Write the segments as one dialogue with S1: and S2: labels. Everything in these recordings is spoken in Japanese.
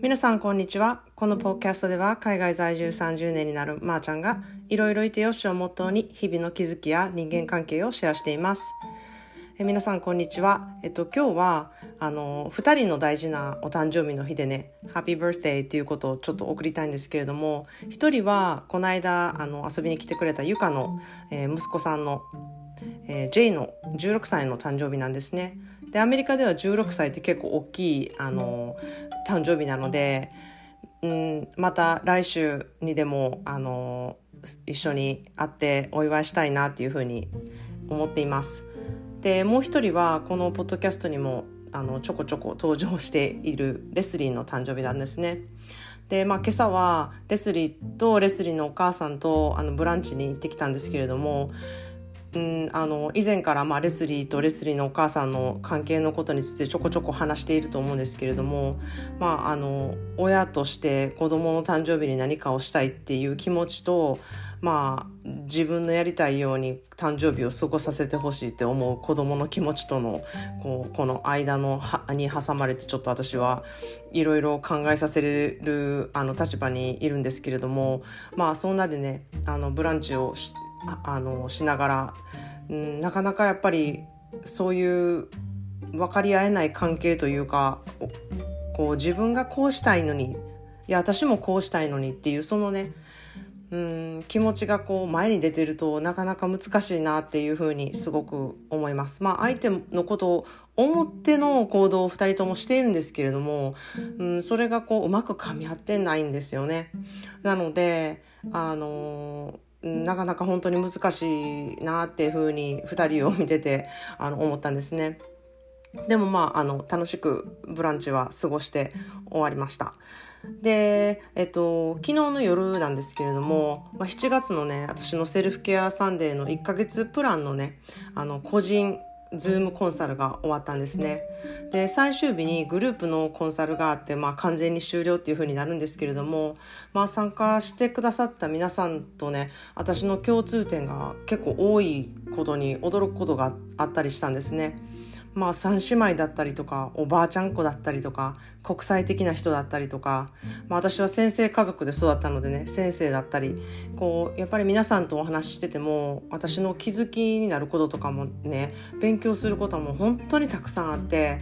S1: 皆さんこんにちは。このポッキャストでは海外在住30年になるまーちゃんがいろいろいてよしをモットーに日々の気づきや人間関係をシェアしています。え皆さんこんにちは。えっと今日はあの2人の大事なお誕生日の日でねハッピーバースデーっていうことをちょっと送りたいんですけれども1人はこの間あの遊びに来てくれたゆかの、えー、息子さんのえー、J の16歳の誕生日なんですね。でアメリカでは16歳って結構大きいあの誕生日なので、うん、また来週にでもあの一緒に会ってお祝いしたいなっていうふうに思っています。でもう一人はこのポッドキャストにもあのちょこちょこ登場しているレスリーの誕生日なんですね。で、まあ、今朝はレスリーとレスリーのお母さんとあのブランチに行ってきたんですけれどもん、あの以前からまあレスリーとレスリーのお母さんの関係のことについてちょこちょこ話していると思うんですけれども、まあ、あの親として子供の誕生日に何かをしたいっていう気持ちと、まあ、自分のやりたいように誕生日を過ごさせてほしいって思う子供の気持ちとのこうこの間のに挟まれてちょっと私はいろいろ考えさせるあの立場にいるんですけれどもまあそんなでねあのブランチをしてあのしながら、うん、なかなかやっぱりそういう分かり合えない関係というかこう自分がこうしたいのにいや私もこうしたいのにっていうそのねうん気持ちがこう前に出てるとなかなか難しいなっていうふうにすごく思います。まあ相手のことを思っての行動を2人ともしているんですけれども、うん、それがこううまく噛み合ってないんですよね。なのであのーなかなか本当に難しいなっていうふうに2人を見ててあの思ったんですね。でもまああの楽しくブランチは過ごして終わりました。で、えっと、昨日の夜なんですけれども、まあ、7月のね私のセルフケアサンデーの1ヶ月プランのねあの個人ズームコンサルが終わったんですね。で最終日にグループのコンサルがあって、まあ、完全に終了っていう風になるんですけれども、まあ、参加してくださった皆さんとね私の共通点が結構多いことに驚くことがあったりしたんですね。まあ三姉妹だったりとかおばあちゃん子だったりとか国際的な人だったりとか、まあ、私は先生家族で育ったのでね先生だったりこうやっぱり皆さんとお話ししてても私の気づきになることとかもね勉強することも本当にたくさんあって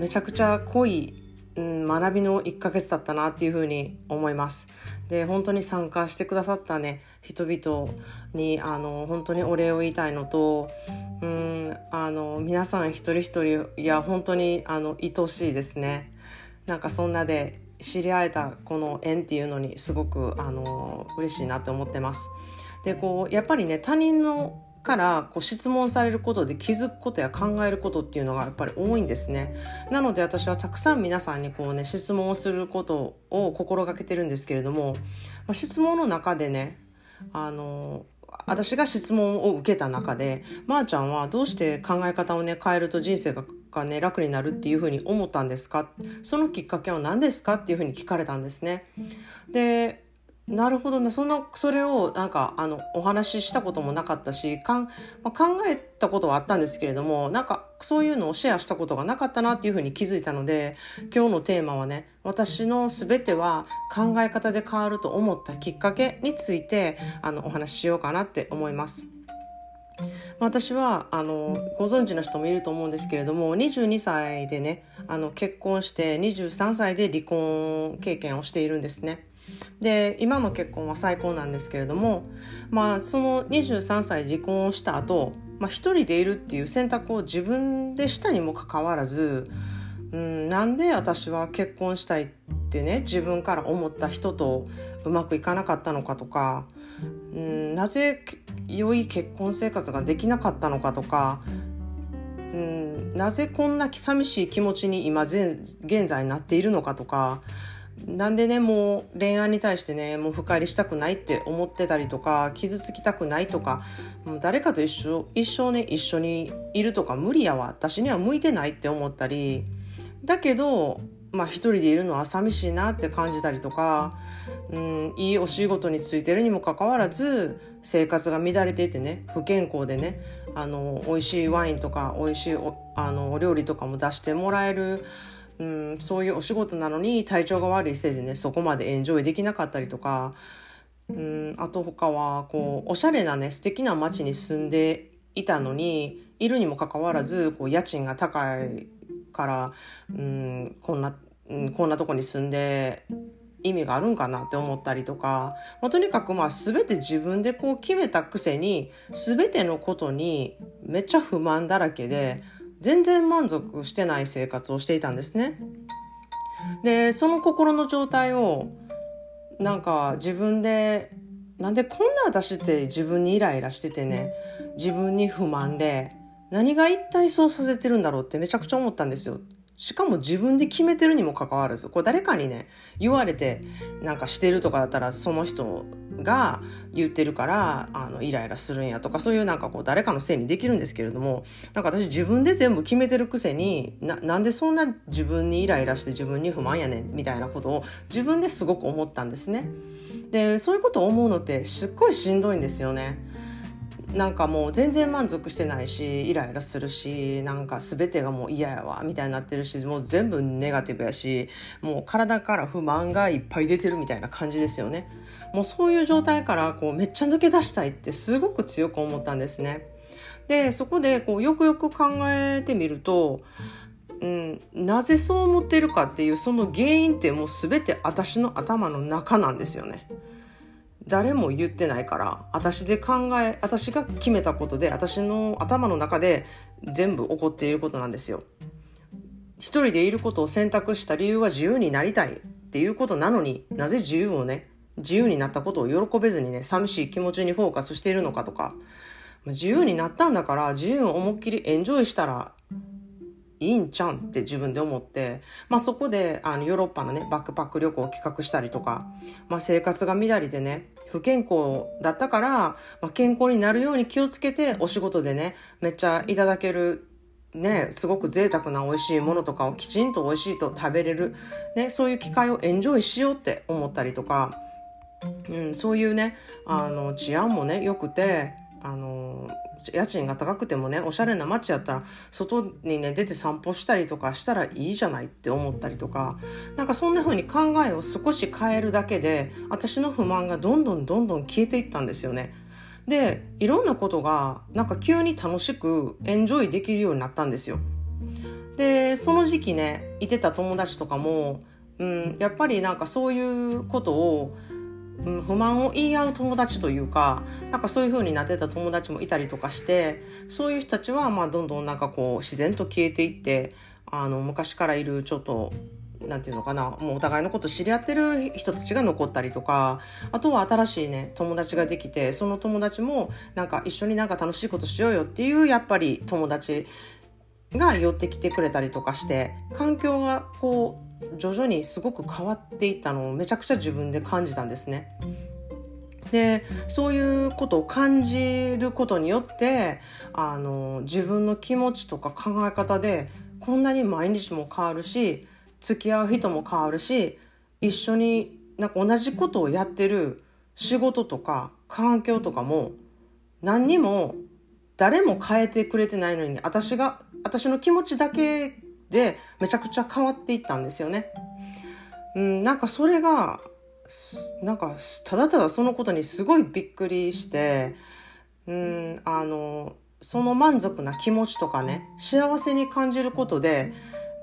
S1: めちゃくちゃ濃いうん、学びの1ヶ月だったなっていうふうに思います。で本当に参加してくださったね人々にあの本当にお礼を言いたいのとうんあの皆さん一人一人いや本当にあの愛しいですね。なんかそんなで知り合えたこの縁っていうのにすごくあの嬉しいなって思ってます。でこうやっぱりね他人のからこう質問されることで気づくことや考えることっていうのがやっぱり多いんですね。なので私はたくさん皆さんにこうね質問をすることを心がけてるんですけれども、まあ、質問の中でねあの私が質問を受けた中でまー、あ、ちゃんはどうして考え方をね変えると人生ががね楽になるっていうふうに思ったんですか？そのきっかけは何ですか？っていうふうに聞かれたんですね。でなるほどねそんなそれをなんかあのお話ししたこともなかったしかん、まあ、考えたことはあったんですけれどもなんかそういうのをシェアしたことがなかったなっていうふうに気づいたので今日のテーマはね私の全ては考え方で変わると思ったきっかけについてあのお話ししようかなって思います。私はあのご存知の人もいると思うんですけれども22歳でねあの結婚して23歳で離婚経験をしているんですね。で今の結婚は最高なんですけれどもまあその23歳離婚をした後、まあ一人でいるっていう選択を自分でしたにもかかわらず、うん、なんで私は結婚したいってね自分から思った人とうまくいかなかったのかとか、うん、なぜ良い結婚生活ができなかったのかとかうん、なぜこんな寂しい気持ちに今現在なっているのかとかなんでねもう恋愛に対してねもう深入りしたくないって思ってたりとか傷つきたくないとかもう誰かと一緒一生ね一緒にいるとか無理やわ。私には向いてないって思ったり。だけどまあ一人でいるのは寂しいなって感じたりとか、うん、いいお仕事についてるにもかかわらず生活が乱れていてね不健康でねあの美味しいワインとか美味しいおあのお料理とかも出してもらえるうん、そういうお仕事なのに体調が悪いせいでねそこまでエンジョイできなかったりとか、うん、あと他はこうおしゃれなね素敵な街に住んでいたのにいるにもかかわらずこう家賃が高いから、うん、こんな、うん、こんなとこに住んで意味があるんかなって思ったりとか、まあ、とにかくまあ全て自分でこう決めたくせに全てのことにめっちゃ不満だらけで全然満足してない生活をしていたんですね。でその心の状態をなんか自分でなんでこんな私って自分にイライラしててね自分に不満で何が一体そうさせてるんだろうってめちゃくちゃ思ったんですよ。しかも自分で決めてるにもかかわらず、これ誰かにね、言われてなんかしてるとかだったらその人が言ってるからあのイライラするんやとかそういうなんかこう誰かのせいにできるんですけれどもなんか私自分で全部決めてるくせにななんでそんな自分にイライラして自分に不満やねんみたいなことを自分ですごく思ったんですね。でそういうことを思うのってすっごいしんどいんですよね。なんかもう全然満足してないしイライラするしなんか全てがもう嫌やわみたいになってるしもう全部ネガティブやしもう体から不満がいっぱい出てるみたいな感じですよねもうそういう状態からこうめっちゃ抜け出したいってすごく強く思ったんですねでそこでこうよくよく考えてみるとうん、なぜそう思ってるかっていうその原因ってもう全て私の頭の中なんですよね。誰も言ってないから私で考え私が決めたことで私の頭の中で全部起こっていることなんですよ。一人でいることを選択した理由は自由になりたいっていうことなのになぜ自由をね自由になったことを喜べずにね寂しい気持ちにフォーカスしているのかとか自由になったんだから自由を思いっきりエンジョイしたらいいんちゃんって自分で思って、まあそこであのヨーロッパのね、バックパック旅行を企画したりとか、まあ生活が乱れてね、不健康だったから、まあ、健康になるように気をつけてお仕事でね、めっちゃいただけるね、すごく贅沢な美味しいものとかをきちんと美味しいと食べれる、ね、そういう機会をエンジョイしようって思ったりとか、うん、そういうね、あの、治安もね、良くて、あの、家賃が高くてもねおしゃれな街やったら外にね出て散歩したりとかしたらいいじゃないって思ったりとかなんかそんな風に考えを少し変えるだけで私の不満がどんどんどんどん消えていったんですよね。でいろんなことがなんか急に楽しくエンジョイできるようになったんですよ。でその時期ねいてた友達とかも、うん、やっぱりなんかそういうことをうん、不満を言い合う友達というかなんかそういう風になってた友達もいたりとかしてそういう人たちはまあどんどんなんかこう自然と消えていってあの昔からいるちょっとなんていうのかなもうお互いのこと知り合ってる人たちが残ったりとかあとは新しいね友達ができてその友達もなんか一緒になんか楽しいことしようよっていうやっぱり友達が寄ってきてくれたりとかして環境がこう徐々にすごく変わっていったのをめちゃくちゃ自分で感じたんですね。でそういうことを感じることによってあの自分の気持ちとか考え方でこんなに毎日も変わるし付き合う人も変わるし一緒になんか同じことをやってる仕事とか環境とかも何にも誰も変えてくれてないのに、私が私の気持ちだけでめちゃくちゃ変わっていったんですよね。うん、なんかそれがなんかただただそのことにすごいびっくりしてうんあのその満足な気持ちとかね幸せに感じることで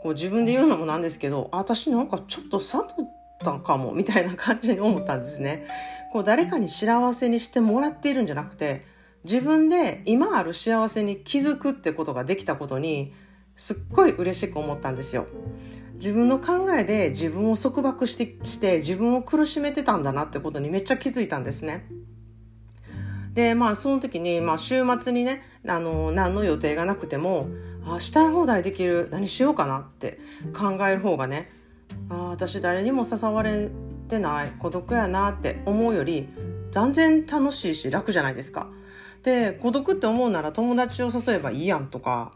S1: こう自分で言うのもなんですけど私なんかちょっと悟ったんかもみたいな感じに思ったんですね。こう誰かに幸せにしてもらっているんじゃなくて自分で今ある幸せに気づくってことができたことにすっごい嬉しく思ったんですよ。自分の考えで自分を束縛してして自分を苦しめてたんだなってことにめっちゃ気づいたんですね。で、まあその時に、まあ週末にね、あの、何の予定がなくても、あ、したい放題できる、何しようかなって考える方がね、あ、私誰にも誘われてない、孤独やなって思うより、断然楽しいし楽じゃないですか。で、孤独って思うなら友達を誘えばいいやんとか、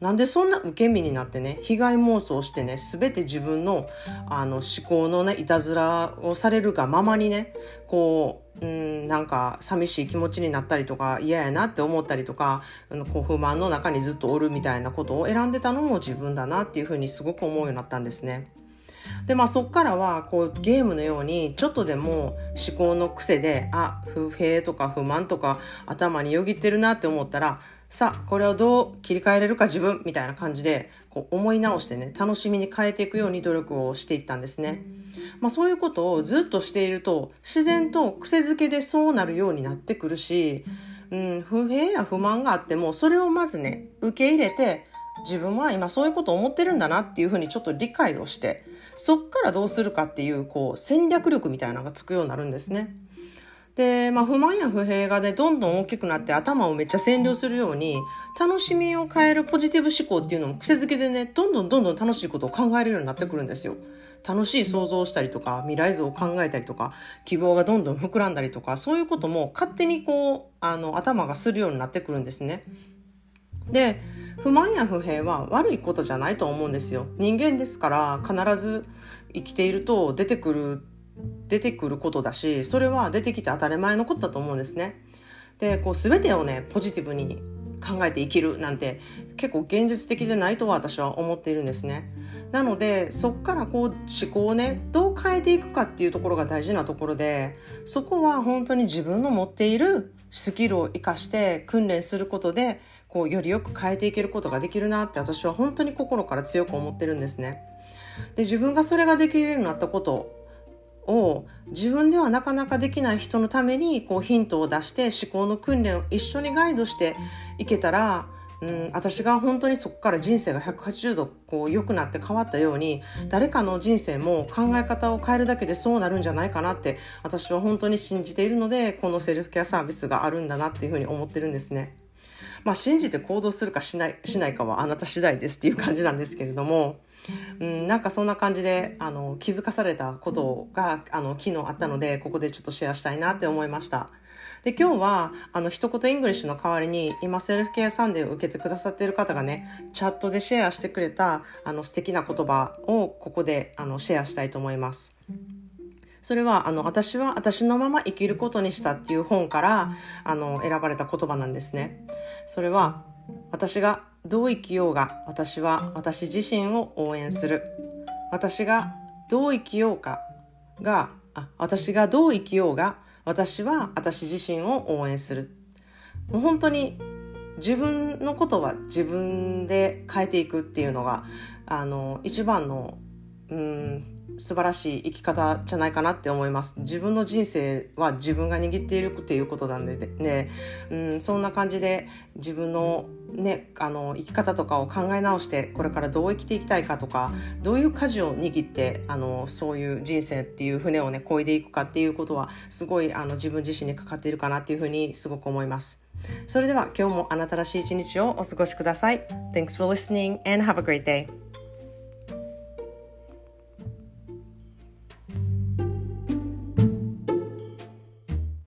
S1: なんでそんな受け身になってね、被害妄想してね、すべて自分のあの思考のね、いたずらをされるがままにね、こう、うん、なんか寂しい気持ちになったりとか嫌やなって思ったりとか、こう不満の中にずっとおるみたいなことを選んでたのも自分だなっていうふうにすごく思うようになったんですね。でまあそっからはこうゲームのようにちょっとでも思考の癖であ不平とか不満とか頭によぎってるなって思ったらさあこれをどう切り替えれるか自分みたいな感じでこう思い直してね楽しみに変えていくように努力をしていったんですね。まあそういうことをずっとしていると自然と癖づけでそうなるようになってくるし、うん、不平や不満があってもそれをまずね受け入れて自分は今そういうことを思ってるんだなっていうふうにちょっと理解をしてそっからどうするかっていうこう戦略力みたいなのがつくようになるんですね。で、まあ、不満や不平がね、どんどん大きくなって頭をめっちゃ占領するように、楽しみを変えるポジティブ思考っていうのも癖づけでね、どんどんどんどん楽しいことを考えるようになってくるんですよ。楽しい想像をしたりとか、未来図を考えたりとか、希望がどんどん膨らんだりとか、そういうことも勝手にこう、あの、頭がするようになってくるんですね。で、不満や不平は悪いことじゃないと思うんですよ。人間ですから必ず生きていると出てくる、出てくることだし、それは出てきて当たり前のことだと思うんですね。で、こう全てをね、ポジティブに考えて生きるなんて結構現実的でないとは私は思っているんですね。なのでそっからこう思考をねどう変えていくかっていうところが大事なところでそこは本当に自分の持っているスキルを生かして訓練することでこうよりよく変えていけることができるなって私は本当に心から強く思ってるんですね。で自分がそれができるようになったことを自分ではなかなかできない人のためにこうヒントを出して思考の訓練を一緒にガイドしていけたら、うん、私が本当にそこから人生が180度こう良くなって変わったように誰かの人生も考え方を変えるだけでそうなるんじゃないかなって私は本当に信じているのでこのセルフケアサービスがあるんだなっていうふうに思ってるんですね。まあ、信じて行動するかしないしないかはあなた次第ですっていう感じなんですけれども、うん、なんかそんな感じであの気づかされたことがあの昨日あったのでここでちょっとシェアしたいなって思いました。で、今日は、あの、一言 English の代わりに、今、セルフケアサンデーを受けてくださっている方がね、チャットでシェアしてくれた、あの、素敵な言葉を、ここで、あの、シェアしたいと思います。それは、あの、私は私のまま生きることにしたっていう本から、あの、選ばれた言葉なんですね。それは、私がどう生きようが、私は私自身を応援する。私がどう生きようかが、あ私がどう生きようが、私は私自身を応援する。もう本当に自分のことは自分で変えていくっていうのが、あの、一番の、うん、素晴らしい生き方じゃないかなって思います。自分の人生は自分が握っているっていうことなんでね、うん、そんな感じで自分のね、あの生き方とかを考え直してこれからどう生きていきたいかとかどういう舵を握ってあのそういう人生っていう船をね漕いでいくかっていうことはすごいあの自分自身にかかっているかなっていうふうにすごく思います。それでは今日もあなたらしい一日をお過ごしください。Thanks for listening and have a great day.